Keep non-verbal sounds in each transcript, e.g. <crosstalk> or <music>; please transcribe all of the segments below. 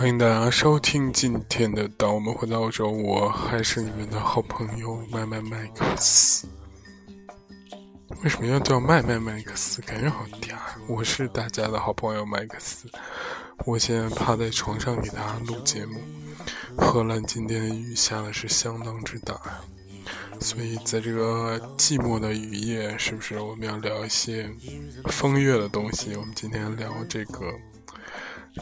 欢迎大家收听今天的《当我们回到欧洲》，我还是你们的好朋友麦麦麦克斯。为什么要叫麦麦麦克斯？感觉好嗲。我是大家的好朋友麦克斯，我现在趴在床上给大家录节目。荷兰今天的雨下的是相当之大，所以在这个寂寞的雨夜，是不是我们要聊一些风月的东西？我们今天聊这个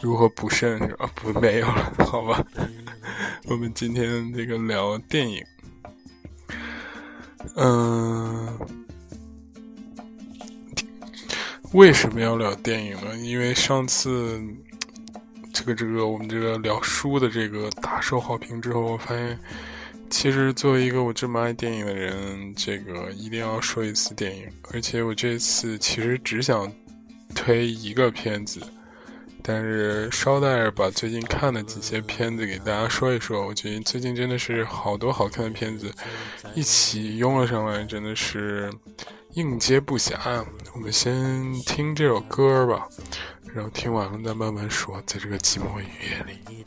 如何补肾是吧？<laughs> 不，没有了，好吧。<laughs> 我们今天这个聊电影，嗯。为什么要聊电影呢？因为上次这个这个我们这个聊书的这个大受好评之后，我发现其实作为一个我这么爱电影的人，这个一定要说一次电影。而且我这次其实只想推一个片子，但是捎带着把最近看的几些片子给大家说一说。我觉得最近真的是好多好看的片子一起拥了上来，真的是。应接不暇，我们先听这首歌吧，然后听完了再慢慢说。在这个寂寞雨夜里，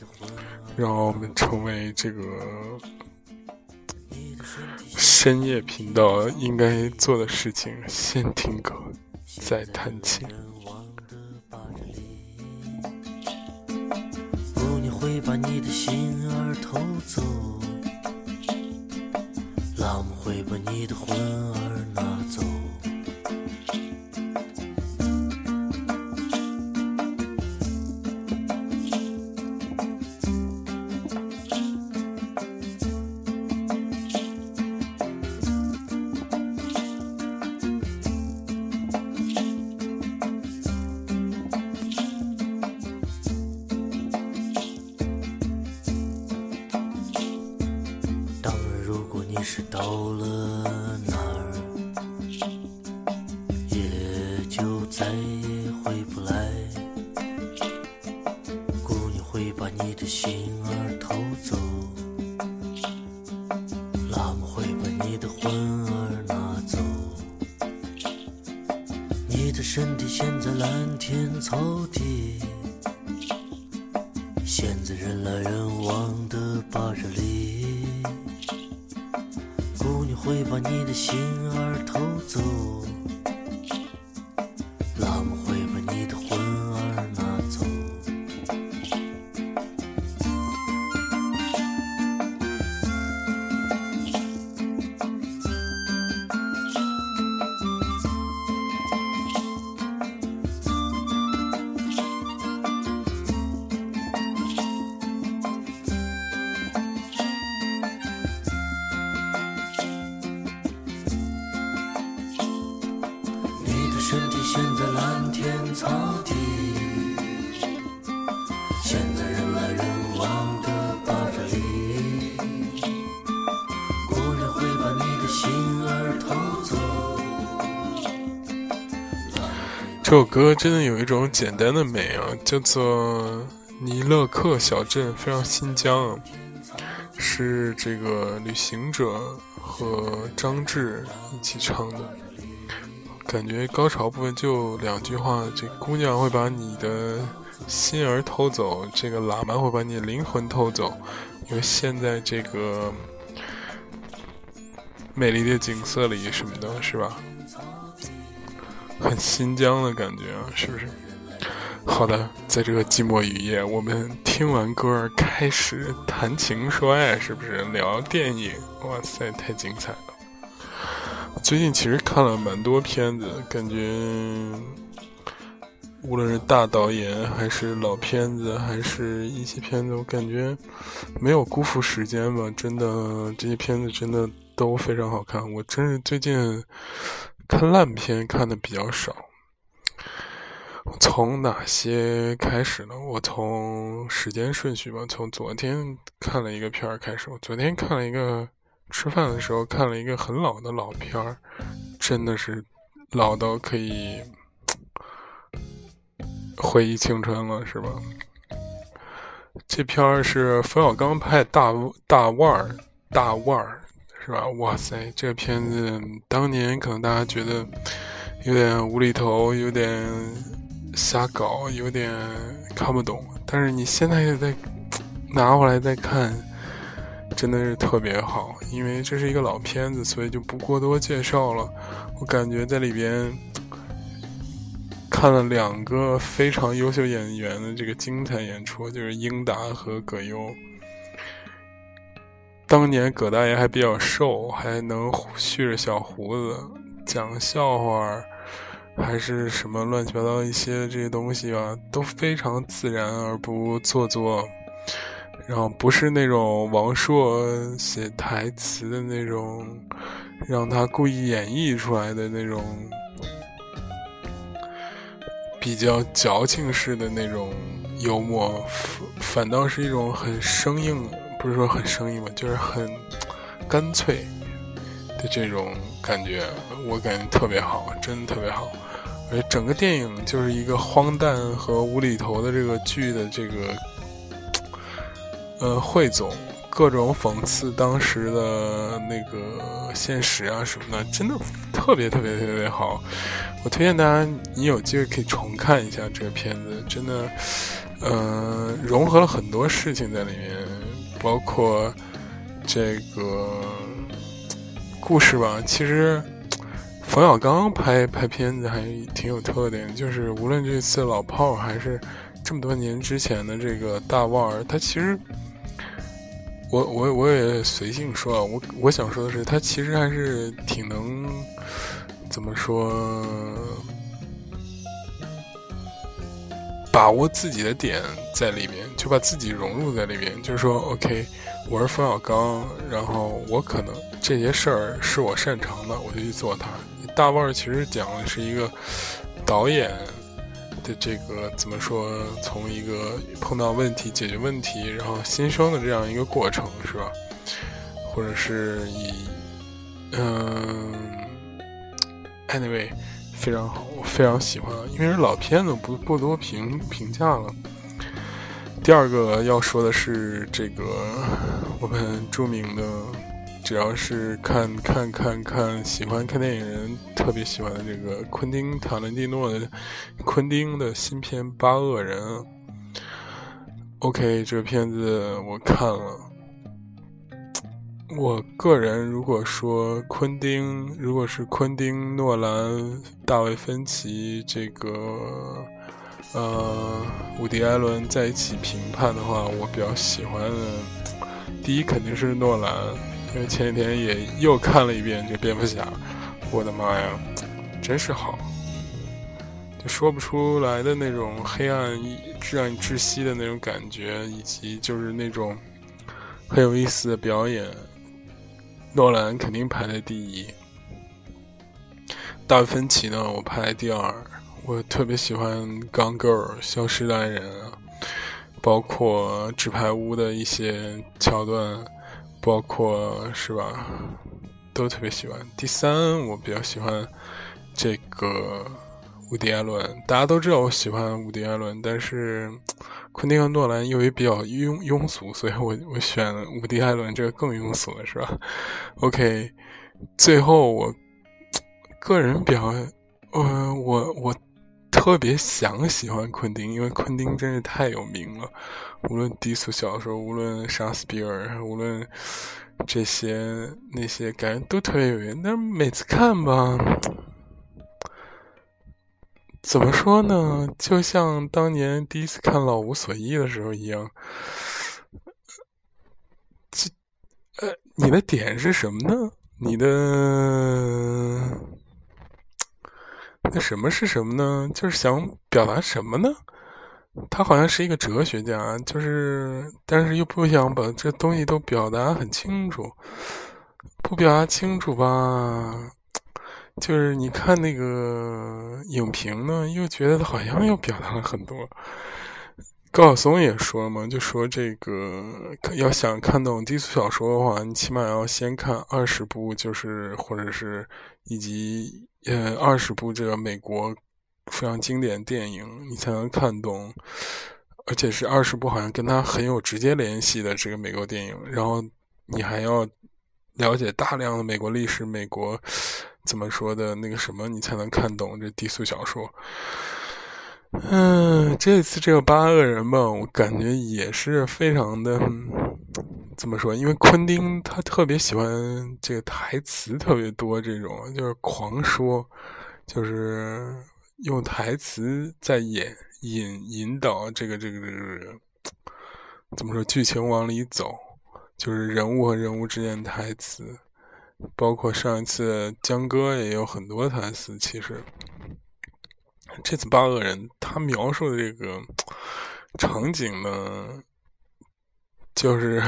让我们成为这个深夜频道应该做的事情：先听歌，再弹琴。会把你的心儿偷走，狼会把你的魂儿拿走。这首歌真的有一种简单的美啊，叫做尼勒克小镇，非常新疆，是这个旅行者和张智一起唱的。感觉高潮部分就两句话：这姑娘会把你的心儿偷走，这个喇嘛会把你的灵魂偷走。因为现在这个美丽的景色里什么的，是吧？很新疆的感觉啊，是不是？好的，在这个寂寞雨夜，我们听完歌儿开始谈情说爱，是不是聊电影？哇塞，太精彩了！最近其实看了蛮多片子，感觉无论是大导演，还是老片子，还是一些片子，我感觉没有辜负时间吧。真的，这些片子真的都非常好看。我真是最近。看烂片看的比较少，从哪些开始呢？我从时间顺序吧，从昨天看了一个片儿开始。我昨天看了一个，吃饭的时候看了一个很老的老片儿，真的是老到可以回忆青春了，是吧？这片儿是冯小刚拍大大腕儿大腕儿。是吧？哇塞，这个片子当年可能大家觉得有点无厘头，有点瞎搞，有点看不懂。但是你现在再拿回来再看，真的是特别好。因为这是一个老片子，所以就不过多介绍了。我感觉在里边看了两个非常优秀演员的这个精彩演出，就是英达和葛优。当年葛大爷还比较瘦，还能蓄着小胡子讲笑话，还是什么乱七八糟一些这些东西吧，都非常自然而不做作。然后不是那种王朔写台词的那种，让他故意演绎出来的那种比较矫情式的那种幽默，反倒是一种很生硬，不是说很生硬吧，就是很干脆的这种感觉，我感觉特别好，真的特别好。而整个电影就是一个荒诞和无厘头的这个剧的这个。呃，汇总各种讽刺当时的那个现实啊什么的，真的特别特别特别好。我推荐大家，你有机会可以重看一下这个片子，真的，呃，融合了很多事情在里面，包括这个故事吧。其实冯小刚拍拍片子还挺有特点，就是无论这次老炮儿还是这么多年之前的这个大腕儿，他其实。我我我也随性说啊，我我想说的是，他其实还是挺能怎么说，把握自己的点在里面，就把自己融入在里面。就是说，OK，我是冯小刚，然后我可能这些事儿是我擅长的，我就去做它。大腕儿其实讲的是一个导演。的这个怎么说？从一个碰到问题、解决问题，然后新生的这样一个过程，是吧？或者是以嗯，anyway，非常好，我非常喜欢，因为是老片子，不不多评评价了。第二个要说的是这个我们著名的。只要是看看看看喜欢看电影人特别喜欢的这个昆汀塔伦蒂诺的昆汀的新片《八恶人》。OK，这个片子我看了。我个人如果说昆汀，如果是昆汀、诺兰、大卫芬奇这个呃伍迪·艾伦在一起评判的话，我比较喜欢的第一肯定是诺兰。因为前几天也又看了一遍这蝙蝠侠，我的妈呀，真是好，就说不出来的那种黑暗、让你窒息的那种感觉，以及就是那种很有意思的表演。诺兰肯定排在第一，大芬奇呢，我排在第二。我特别喜欢《钢 Girl》消失的爱人，包括纸牌屋的一些桥段。包括是吧，都特别喜欢。第三，我比较喜欢这个伍迪·艾伦。大家都知道我喜欢伍迪·艾伦，但是昆汀和诺兰因为比较庸庸俗，所以我我选伍迪·艾伦这个更庸俗了，是吧？OK，最后我个人比较，呃，我我。特别想喜欢昆汀，因为昆汀真是太有名了。无论低俗小说，无论杀死比尔，无论这些那些，感觉都特别有缘。但是每次看吧，怎么说呢？就像当年第一次看《老无所依》的时候一样。这，呃，你的点是什么呢？你的。那什么是什么呢？就是想表达什么呢？他好像是一个哲学家，就是，但是又不想把这东西都表达很清楚，不表达清楚吧，<laughs> 就是你看那个影评呢，又觉得好像又表达了很多。高晓松也说嘛，就说这个要想看懂低俗小说的话，你起码要先看二十部，就是或者是以及。呃，二十部这个美国非常经典电影，你才能看懂，而且是二十部好像跟他很有直接联系的这个美国电影。然后你还要了解大量的美国历史、美国怎么说的那个什么，你才能看懂这低俗小说。嗯，这次这个八恶人吧，我感觉也是非常的，怎么说？因为昆汀他特别喜欢这个台词特别多，这种就是狂说，就是用台词在演引引导这个这个这个怎么说剧情往里走，就是人物和人物之间的台词，包括上一次江哥也有很多台词，其实。这次八恶人他描述的这个场景呢，就是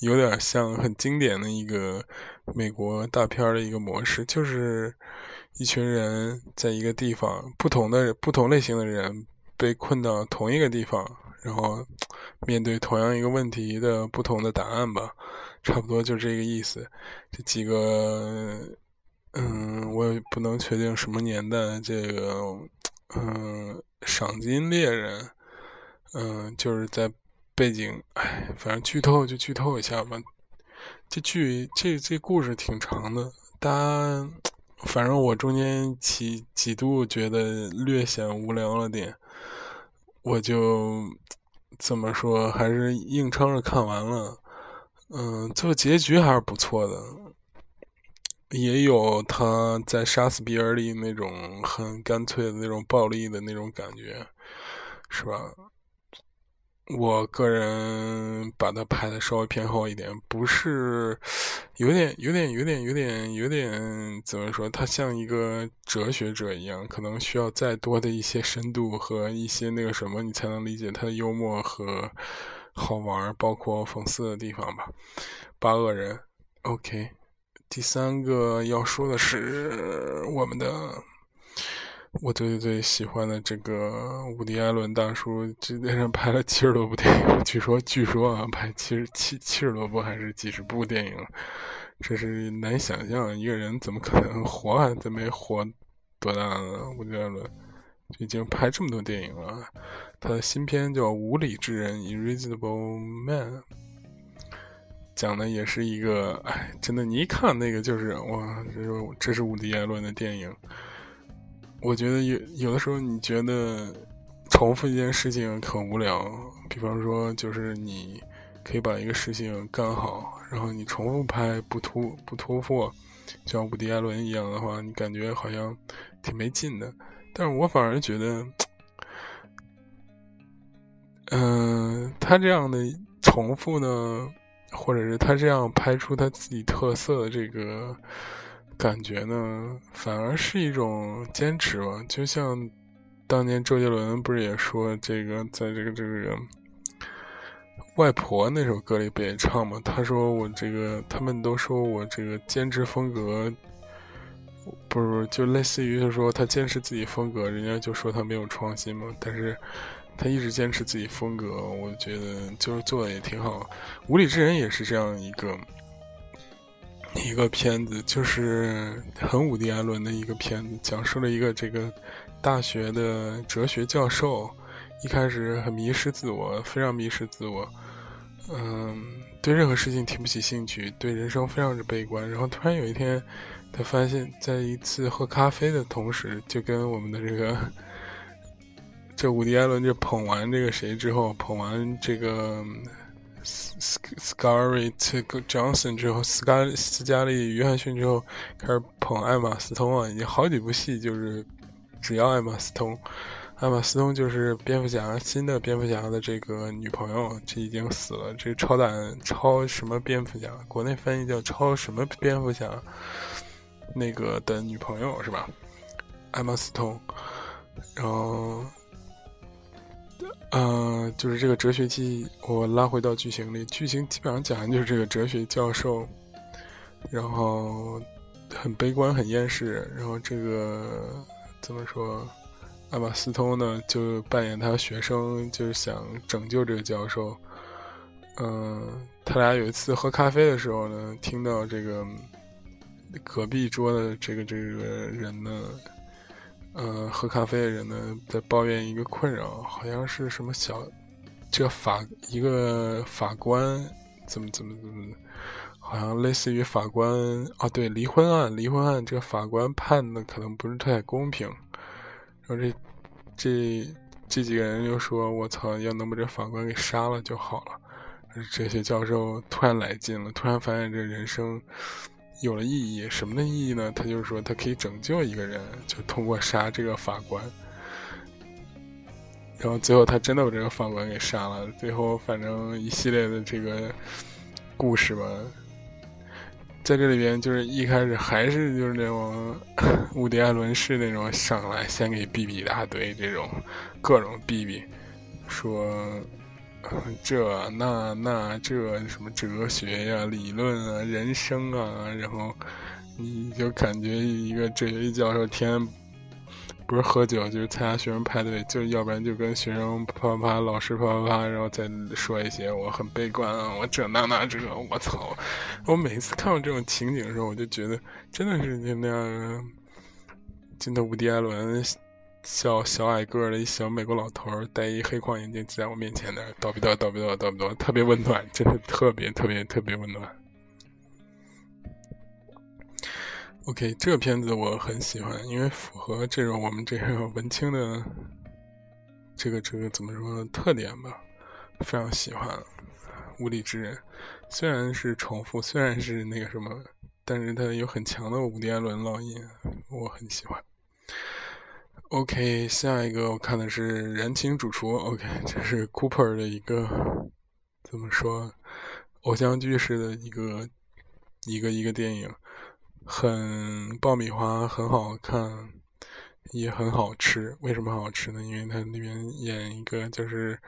有点像很经典的一个美国大片的一个模式，就是一群人在一个地方，不同的不同类型的人被困到同一个地方，然后面对同样一个问题的不同的答案吧，差不多就这个意思。这几个。嗯，我也不能确定什么年代。这个，嗯，赏金猎人，嗯，就是在背景，哎，反正剧透就剧透一下吧。这剧这这故事挺长的，大家，反正我中间几几度觉得略显无聊了点，我就怎么说，还是硬撑着看完了。嗯，最后结局还是不错的。也有他在杀死比尔里那种很干脆的那种暴力的那种感觉，是吧？我个人把它拍的稍微偏好一点，不是有点、有点、有点、有点、有点怎么说？他像一个哲学者一样，可能需要再多的一些深度和一些那个什么，你才能理解他的幽默和好玩，包括讽刺的地方吧。八恶人，OK。第三个要说的是我们的我最最喜欢的这个伍迪·艾伦大叔，这人拍了七十多部电影，据说据说啊，拍七十七七十多部还是几十部电影，这是难想象，一个人怎么可能活还真没活多大呢？伍迪·艾伦已经拍这么多电影了，他的新片叫《无理之人》（Irresistible Man）。讲的也是一个，哎，真的，你一看那个就是哇，这是这是伍迪·艾伦的电影。我觉得有有的时候你觉得重复一件事情很无聊，比方说就是你可以把一个事情干好，然后你重复拍不突不突破，像伍迪·艾伦一样的话，你感觉好像挺没劲的。但是我反而觉得，嗯，他这样的重复呢。或者是他这样拍出他自己特色的这个感觉呢，反而是一种坚持吧。就像当年周杰伦不是也说这个，在这个这个外婆那首歌里不也唱吗？他说我这个，他们都说我这个坚持风格，不是就类似于就说他坚持自己风格，人家就说他没有创新嘛。但是。他一直坚持自己风格，我觉得就是做的也挺好。无理之人也是这样一个一个片子，就是很伍迪·艾伦的一个片子，讲述了一个这个大学的哲学教授，一开始很迷失自我，非常迷失自我，嗯，对任何事情提不起兴趣，对人生非常之悲观。然后突然有一天，他发现，在一次喝咖啡的同时，就跟我们的这个。这伍迪·艾伦就捧完这个谁之后，捧完这个 Scarlett Johnson 之后，斯嘉斯嘉丽·约翰逊之后，开始捧艾玛·斯通啊！已经好几部戏就是只要艾玛·斯通，艾玛·斯通就是蝙蝠侠新的蝙蝠侠的这个女朋友，这已经死了。这超胆超什么蝙蝠侠？国内翻译叫超什么蝙蝠侠？那个的女朋友是吧？艾玛·斯通，然后。呃，就是这个哲学记，我拉回到剧情里，剧情基本上讲的就是这个哲学教授，然后很悲观、很厌世，然后这个怎么说，艾玛斯通呢就扮演他学生，就是想拯救这个教授。嗯，他俩有一次喝咖啡的时候呢，听到这个隔壁桌的这个这个人呢。呃，喝咖啡的人呢，在抱怨一个困扰，好像是什么小，这法一个法官怎么怎么怎么，好像类似于法官啊，对离婚案，离婚案这个法官判的可能不是太公平，这这这几个人又说：“我操，要能把这法官给杀了就好了。”这些教授突然来劲了，突然发现这人生有了意义。什么的意义呢？他就是说，他可以拯救一个人，就通过杀这个法官。然后最后他真的把这个法官给杀了。最后反正一系列的这个故事吧，在这里边就是一开始还是就是那种 <laughs> 伍迪·艾伦式那种上来先给哔哔一大堆这种各种哔哔，说。这那那这什么哲学呀、理论啊、人生啊，然后你就感觉一个哲学教授天不是喝酒就是参加学生派对，就要不然就跟学生啪啪啪、老师啪啪啪，然后再说一些我很悲观啊，我这那那这，我操！我每次看到这种情景的时候，我就觉得真的是就那样，真的伍迪·艾伦。小小矮个的一小美国老头儿，戴一黑框眼镜，在我面前的，叨逼叨叨逼叨叨逼叨，特别温暖，真的特别特别特别温暖。OK，这个片子我很喜欢，因为符合这种我们这个 <laughs> 文青的这个这个怎么说呢特点吧，非常喜欢。无理之人虽然是重复，虽然是那个什么，但是它有很强的伍迪·艾伦烙印，我很喜欢。OK，下一个我看的是《燃情主厨》。OK，这是 Cooper 的一个怎么说，偶像剧式的一个一个一个电影，很爆米花，很好看，也很好吃。为什么好吃呢？因为它里面演一个就是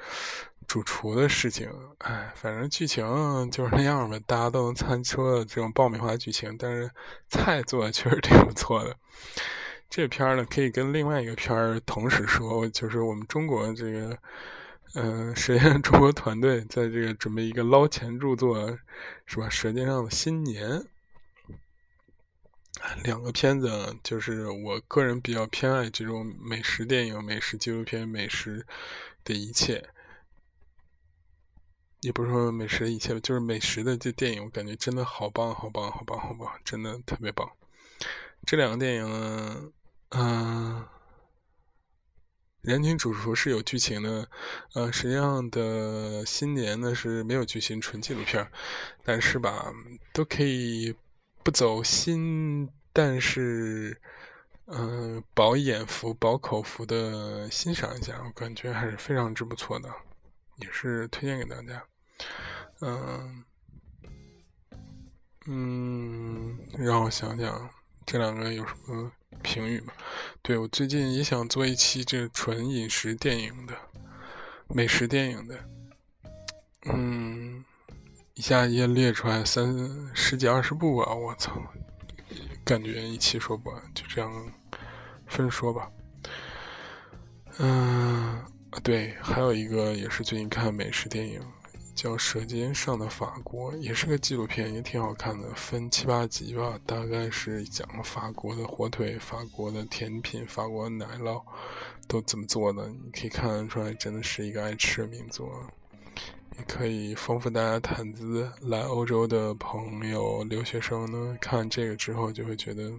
主厨的事情。哎，反正剧情就是那样吧，大家都能猜出这种爆米花剧情，但是菜做的确实挺不错的。这片儿呢，可以跟另外一个片儿同时说，就是我们中国这个，嗯，实验中国团队在这个准备一个捞钱著作，是吧？《舌尖上的新年》两个片子，就是我个人比较偏爱这种美食电影、美食纪录片、美食的一切，也不是说美食的一切，就是美食的这电影，我感觉真的好棒，好棒，好棒，好棒，真的特别棒。这两个电影呢？嗯，人情主厨是有剧情的，呃，实际上的新年呢是没有剧情，纯纪录片但是吧，都可以不走心，但是，嗯，饱眼福、饱口福的欣赏一下，我感觉还是非常之不错的，也是推荐给大家。嗯，嗯，让我想想，这两个有什么？评语吗，对我最近也想做一期这纯饮食电影的，美食电影的，嗯，一下也列出来三十几二十部吧，我操，感觉一期说不完，就这样分说吧。嗯，对，还有一个也是最近看美食电影。叫《舌尖上的法国》，也是个纪录片，也挺好看的，分七八集吧。大概是讲法国的火腿、法国的甜品、法国奶酪都怎么做的。你可以看得出来，真的是一个爱吃的民族。也可以丰富大家谈资。来欧洲的朋友、留学生呢，看这个之后就会觉得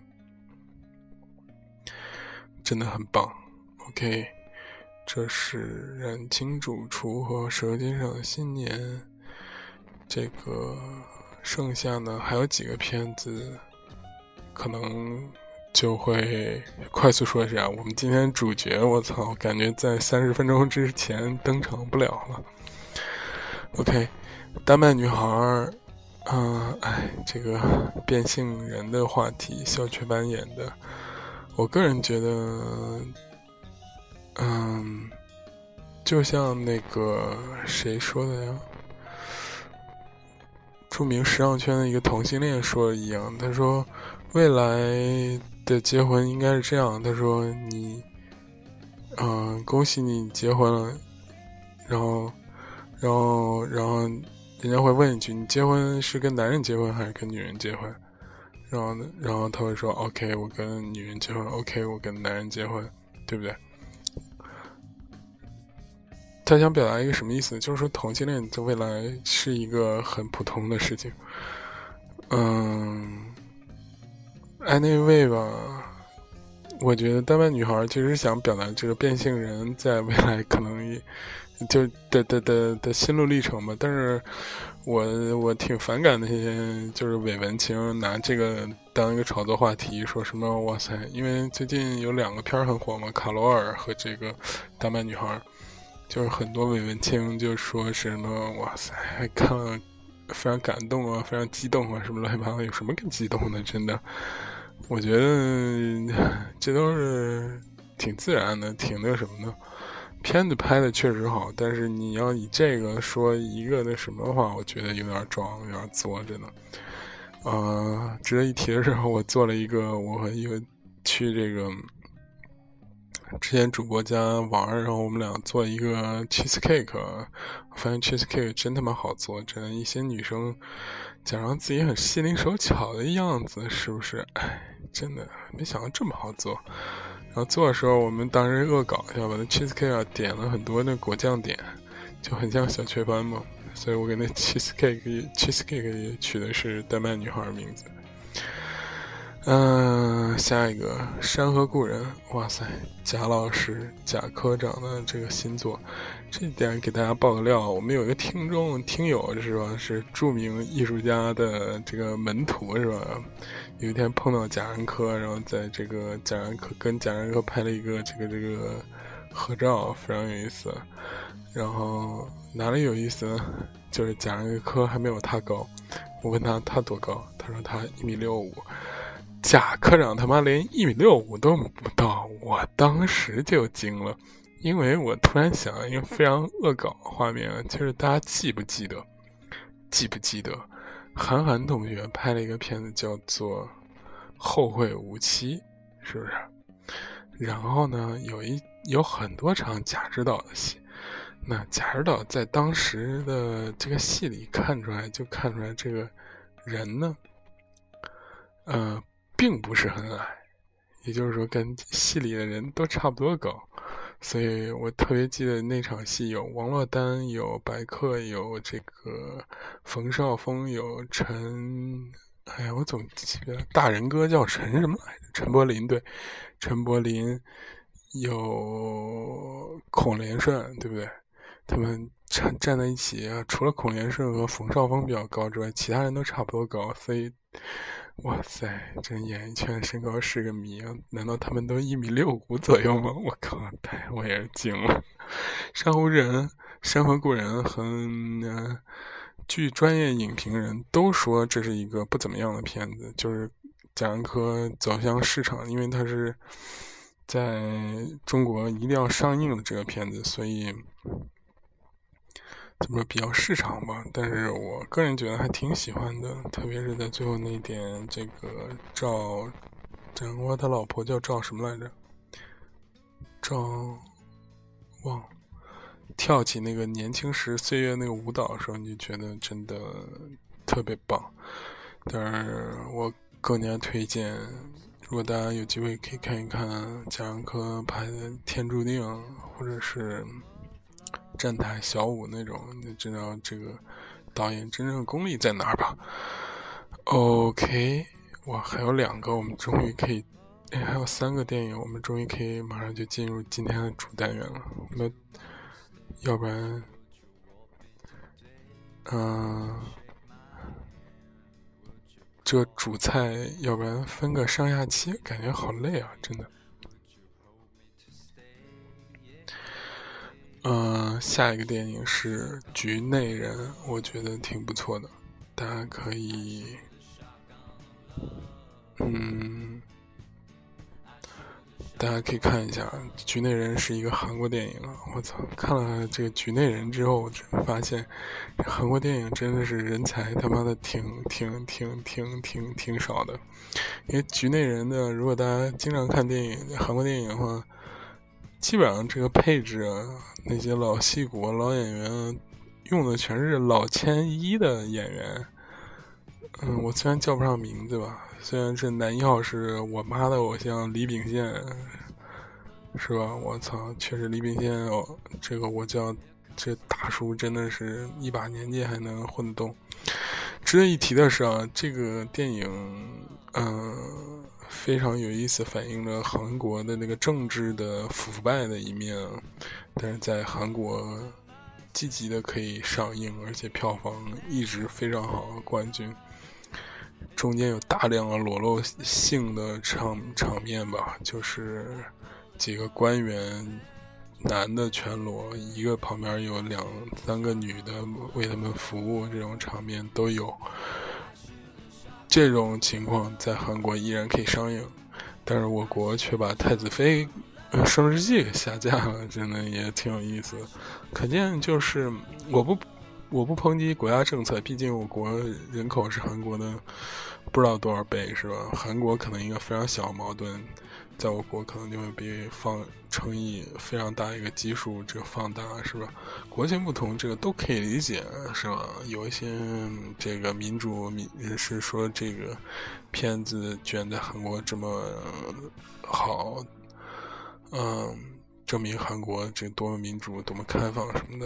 真的很棒。OK。这是《燃情主厨》和《舌尖上的新年》，这个剩下呢还有几个片子，可能就会快速说一下。我们今天主角，我操，感觉在三十分钟之前登场不了了。OK，丹麦女孩儿，嗯，哎，这个变性人的话题，小雀斑演的，我个人觉得。嗯，就像那个谁说的呀？著名时尚圈的一个同性恋说的一样，他说未来的结婚应该是这样。他说你，嗯，恭喜你结婚了，然后，然后，然后，人家会问一句：你结婚是跟男人结婚还是跟女人结婚？然后，然后他会说：OK，我跟女人结婚。OK，我跟男人结婚，对不对？他想表达一个什么意思？就是说同性恋在未来是一个很普通的事情。嗯，，anyway 吧，我觉得丹麦女孩其实想表达这个变性人在未来可能也就的的的的心路历程吧。但是我我挺反感那些就是伪文青拿这个当一个炒作话题，说什么哇塞，因为最近有两个片儿很火嘛，卡罗尔和这个丹麦女孩，就是很多伪文青就说什么哇塞，看了。非常感动啊，非常激动啊，什么乱七八糟，有什么更激动的？真的，我觉得这都是挺自然的，挺那什么的。片子拍的确实好，但是你要以这个说一个那什么的话，我觉得有点装，有点作，真的。呃，值得一提的是，我做了一个，我和一个去这个。之前主播家玩，然后我们俩做一个 <laughs> cheese cake，发现 cheese cake 真他妈好做，真的。一些女生假装自己很心灵手巧的样子，是不是？哎，真的没想到这么好做。然后做的时候，我们当时恶搞一下，吧那 cheese cake 点了很多那果酱点，就很像小雀斑嘛。所以我给那 cheese cake cheese cake 也取的是丹麦女孩名字。嗯，下一个《山河故人》，哇塞，贾老师、贾科长的这个新作，这点给大家爆个料，我们有一个听众、听友是吧？是著名艺术家的这个门徒是吧？有一天碰到贾樟柯，然后在这个贾樟柯跟贾樟柯拍了一个这个这个合照，非常有意思。然后哪里有意思呢？就是贾樟柯还没有他高。我问他他多高，他说他一米六五。贾科长他妈连一米六五都不到，我当时就惊了，因为我突然想到一个非常恶搞的画面，就是大家记不记得？记不记得？韩寒同学拍了一个片子叫做《后会无期》，是不是？然后呢，有一有很多场贾指导的戏，那贾指导在当时的这个戏里看出来，就看出来这个人呢，呃。并不是很矮，也就是说跟戏里的人都差不多高，所以我特别记得那场戏有王珞丹，有白客，有这个冯绍峰，有陈，哎呀，我总记得大人哥叫陈什么来着？陈柏霖对，陈柏霖有孔连顺，对不对？他们站站在一起，除了孔连顺和冯绍峰比较高之外，其他人都差不多高，所以。哇塞，这演艺圈身高是个谜啊！难道他们都一米六五左右吗？我靠，太我也是惊了。山湖人、山河故人和据专业影评人都说这是一个不怎么样的片子，就是贾樟柯走向市场，因为他是在中国一定要上映的这个片子，所以。怎么说比较市场吧，但是我个人觉得还挺喜欢的，特别是在最后那一点，这个赵，蒋国他老婆叫赵什么来着？赵，忘，跳起那个年轻时岁月那个舞蹈的时候，你就觉得真的特别棒。但是我更加推荐，如果大家有机会可以看一看贾樟柯拍的《天注定》，或者是。站台小舞那种，你知道这个导演真正的功力在哪儿吧？OK，哇，还有两个，我们终于可以，哎，还有三个电影，我们终于可以马上就进入今天的主单元了。那要不然，嗯，这主菜要不然分个上下期，感觉好累啊，真的。嗯，下一个电影是《局内人》，我觉得挺不错的，大家可以，嗯，大家可以看一下，《局内人》是一个韩国电影啊！我操，看了这个《局内人》之后，我发现韩国电影真的是人才他妈的挺挺挺挺挺挺少的，因为《局内人》的，如果大家经常看电影，韩国电影的话。基本上这个配置，那些老戏骨、老演员用的全是老千一的演员。嗯，我虽然叫不上名字吧，虽然这男一号是我妈的偶像李秉宪，是吧？我操，确实李秉宪哦，这个我叫这大叔，真的是一把年纪还能混动。值得一提的是啊，这个电影，嗯，非常有意思，反映了韩国的那个政治的腐败的一面。但是在韩国，积极的可以上映，而且票房一直非常好，冠军。中间有大量的裸露性的场场面吧，就是几个官员。男的全裸，一个旁边有两三个女的为他们服务，这种场面都有。这种情况在韩国依然可以上映，但是我国却把《太子妃升职记》给下架了，真的也挺有意思。可见就是我不我不抨击国家政策，毕竟我国人口是韩国的不知道多少倍，是吧？韩国可能一个非常小矛盾。在我国可能就会被放乘以非常大一个基数，这个放大是吧？国情不同，这个都可以理解是吧？有一些这个民主民是说这个片子卷在韩国这么好，嗯。证明韩国这多么民主、多么开放什么的，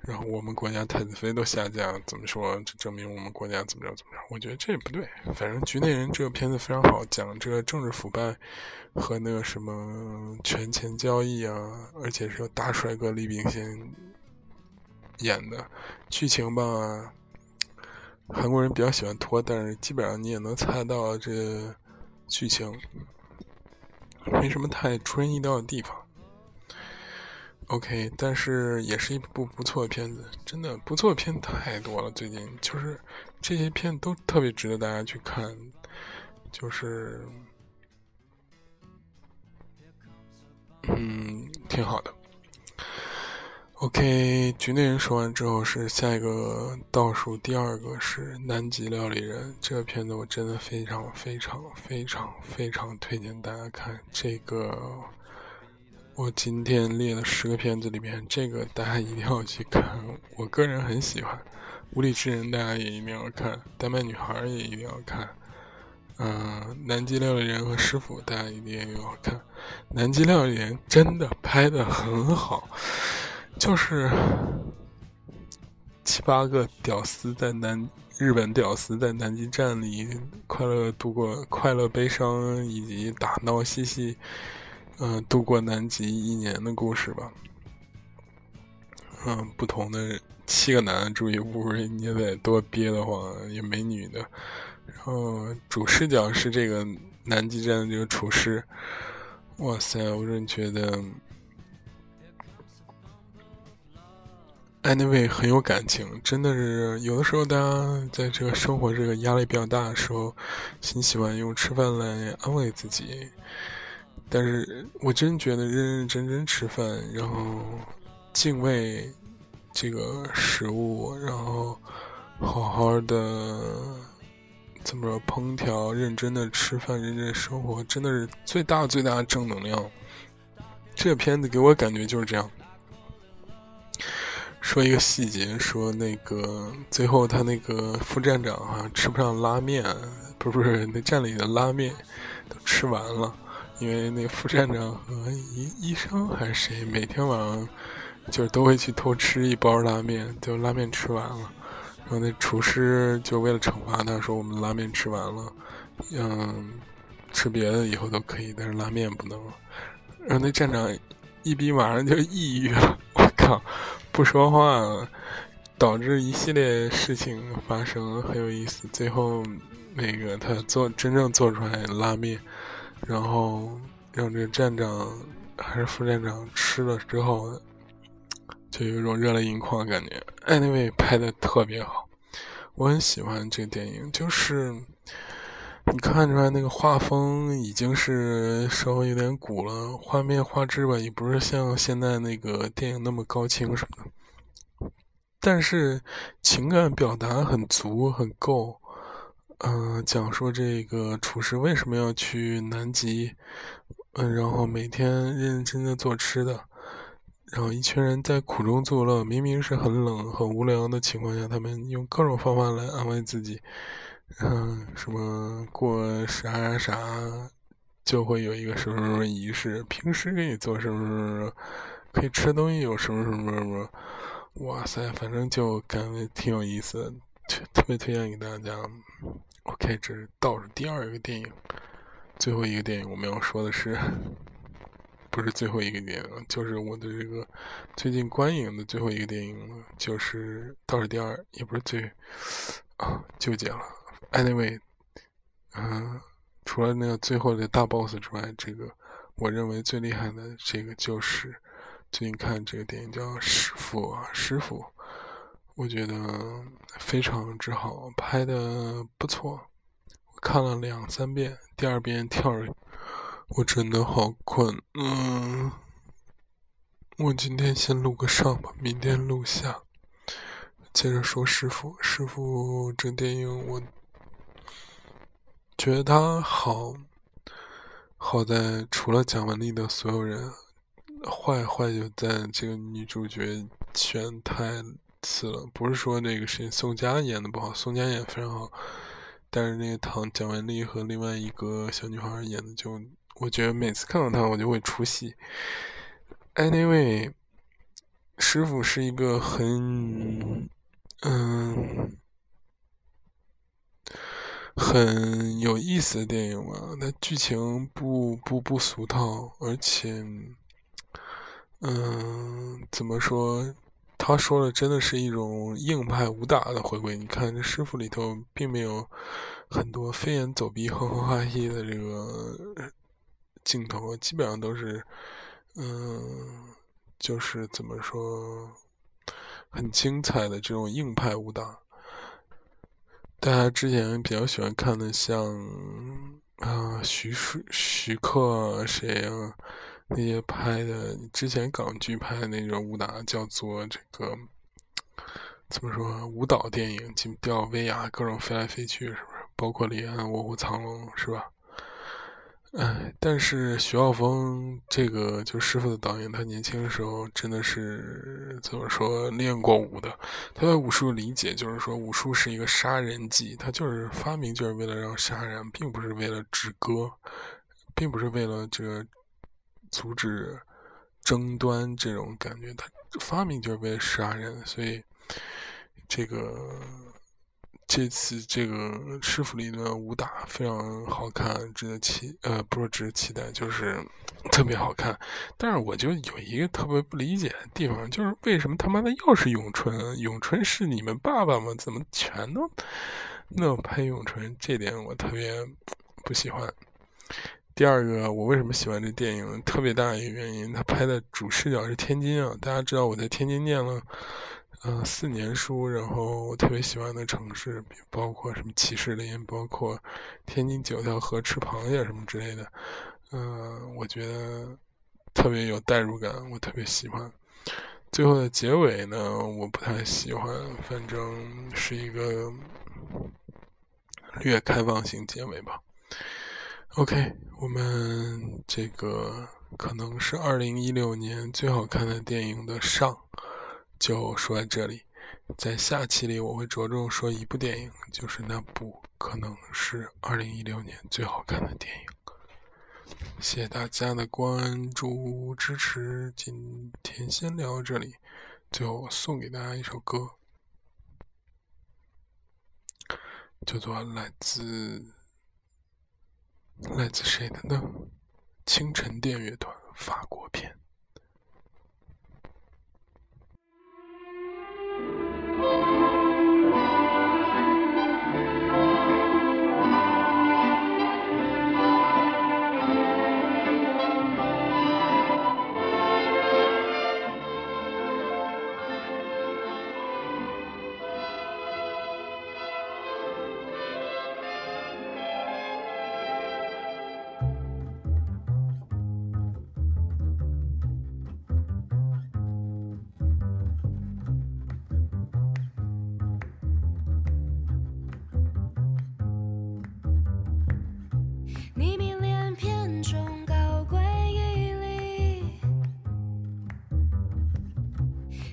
然后我们国家太子妃都下架，怎么说？这证明我们国家怎么着怎么着？我觉得这也不对。反正《局内人》这个片子非常好，讲这个政治腐败和那个什么权钱交易啊，而且是由大帅哥李炳宪演的。剧情吧，韩国人比较喜欢拖，但是基本上你也能猜到这剧情没什么太出人意料的地方。OK，但是也是一部不错的片子，真的不错的片太多了。最近就是这些片都特别值得大家去看，就是嗯，挺好的。OK，局内人说完之后是下一个倒数第二个是南极料理人，这个片子我真的非常非常非常非常推荐大家看这个。我今天列了十个片子里面，这个大家一定要去看。我个人很喜欢《无理之人》，大家也一定要看；《丹麦女孩》也一定要看。嗯，《南极料理人》和《师傅》，大家一定要看。《南极料理人》真的拍的很好，就是七八个屌丝在南日本屌丝在南极站里快乐度过快乐悲伤以及打闹嬉戏。嗯，度过南极一年的故事吧。嗯，不同的七个男的住一屋，你也得多憋得慌，也没女的。然后主视角是这个南极站的这个厨师。哇塞，我真觉得，anyway 很有感情，真的是有的时候大家在这个生活这个压力比较大的时候，很喜欢用吃饭来安慰自己。但是我真觉得认认真真吃饭，然后敬畏这个食物，然后好好的怎么说烹调，认真的吃饭，认真生活，真的是最大最大的正能量。这个片子给我感觉就是这样。说一个细节，说那个最后他那个副站长哈吃不上拉面，不是不是那站里的拉面都吃完了。因为那副站长和医医生还是谁，每天晚上就是都会去偷吃一包拉面，就拉面吃完了，然后那厨师就为了惩罚他，说我们拉面吃完了，嗯，吃别的以后都可以，但是拉面不能。然后那站长一逼马上就抑郁了，<laughs> 我靠，不说话了，导致一系列事情发生，很有意思。最后那个他做真正做出来拉面。然后让这站长还是副站长吃了之后，就有一种热泪盈眶的感觉。哎，那位拍的特别好，我很喜欢这个电影。就是你看出来那个画风已经是稍微有点古了，画面画质吧也不是像现在那个电影那么高清什么的，但是情感表达很足很够。嗯，讲述这个厨师为什么要去南极，嗯，然后每天认认真真做吃的，然后一群人在苦中作乐，明明是很冷、很无聊的情况下，他们用各种方法来安慰自己，嗯，什么过啥啥啥，就会有一个什么什么仪式，平时给你做什么什么什么，可以吃东西有什么什么什么，哇塞，反正就感觉挺有意思的。特别推荐给大家。OK，这是倒数第二个电影，最后一个电影我们要说的是，不是最后一个电影，就是我的这个最近观影的最后一个电影了，就是倒数第二，也不是最啊纠结了。Anyway，嗯，除了那个最后的大 boss 之外，这个我认为最厉害的这个就是最近看这个电影叫《师傅》啊，《师傅》。我觉得非常之好，拍的不错。我看了两三遍，第二遍跳着，我真的好困。嗯，我今天先录个上吧，明天录下。接着说师傅，师傅这电影我觉得他好，好在除了蒋雯丽的所有人，坏坏就在这个女主角选太。次了，不是说那个谁宋佳演的不好，宋佳演非常好，但是那个唐蒋雯丽和另外一个小女孩演的就，我觉得每次看到他我就会出戏。Anyway，师傅是一个很，嗯，很有意思的电影吧，它剧情不不不俗套，而且，嗯，怎么说？他说的真的是一种硬派武打的回归。你看这师傅里头并没有很多飞檐走壁、哼哼哈嘿的这个镜头，基本上都是，嗯，就是怎么说，很精彩的这种硬派武打。大家之前比较喜欢看的，像啊徐、徐克谁啊？那些拍的之前港剧拍的那种武打叫做这个怎么说舞蹈电影，金吊威亚各种飞来飞去，是不是？包括李安卧虎藏龙，是吧？哎，但是徐浩峰这个就师傅的导演，他年轻的时候真的是怎么说练过武的。他对武术理解就是说，武术是一个杀人技，他就是发明就是为了让杀人，并不是为了止戈，并不是为了这个。阻止争端这种感觉，他发明就是为了杀人，所以这个这次这个师傅里的武打非常好看，值得期呃不是值得期待，就是 <clears throat> 特别好看。但是我就有一个特别不理解的地方，就是为什么他妈的又是咏春？咏春是你们爸爸吗？怎么全都那拍咏春？这点我特别不喜欢。第二个，我为什么喜欢这电影？特别大一个原因，他拍的主视角是天津啊。大家知道我在天津念了，嗯，四年书，然后我特别喜欢的城市，包括什么骑士林，包括天津九条河吃螃蟹什么之类的，嗯，我觉得特别有代入感，我特别喜欢。最后的结尾呢，我不太喜欢，反正是一个略开放性结尾吧。OK，我们这个可能是二零一六年最好看的电影的上，就说在这里。在下期里，我会着重说一部电影，就是那部可能是二零一六年最好看的电影。谢谢大家的关注支持，今天先聊到这里。最后送给大家一首歌，叫做《来自》。来自谁的呢？清晨电乐团，法国片。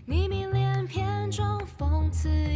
你迷恋片中讽刺。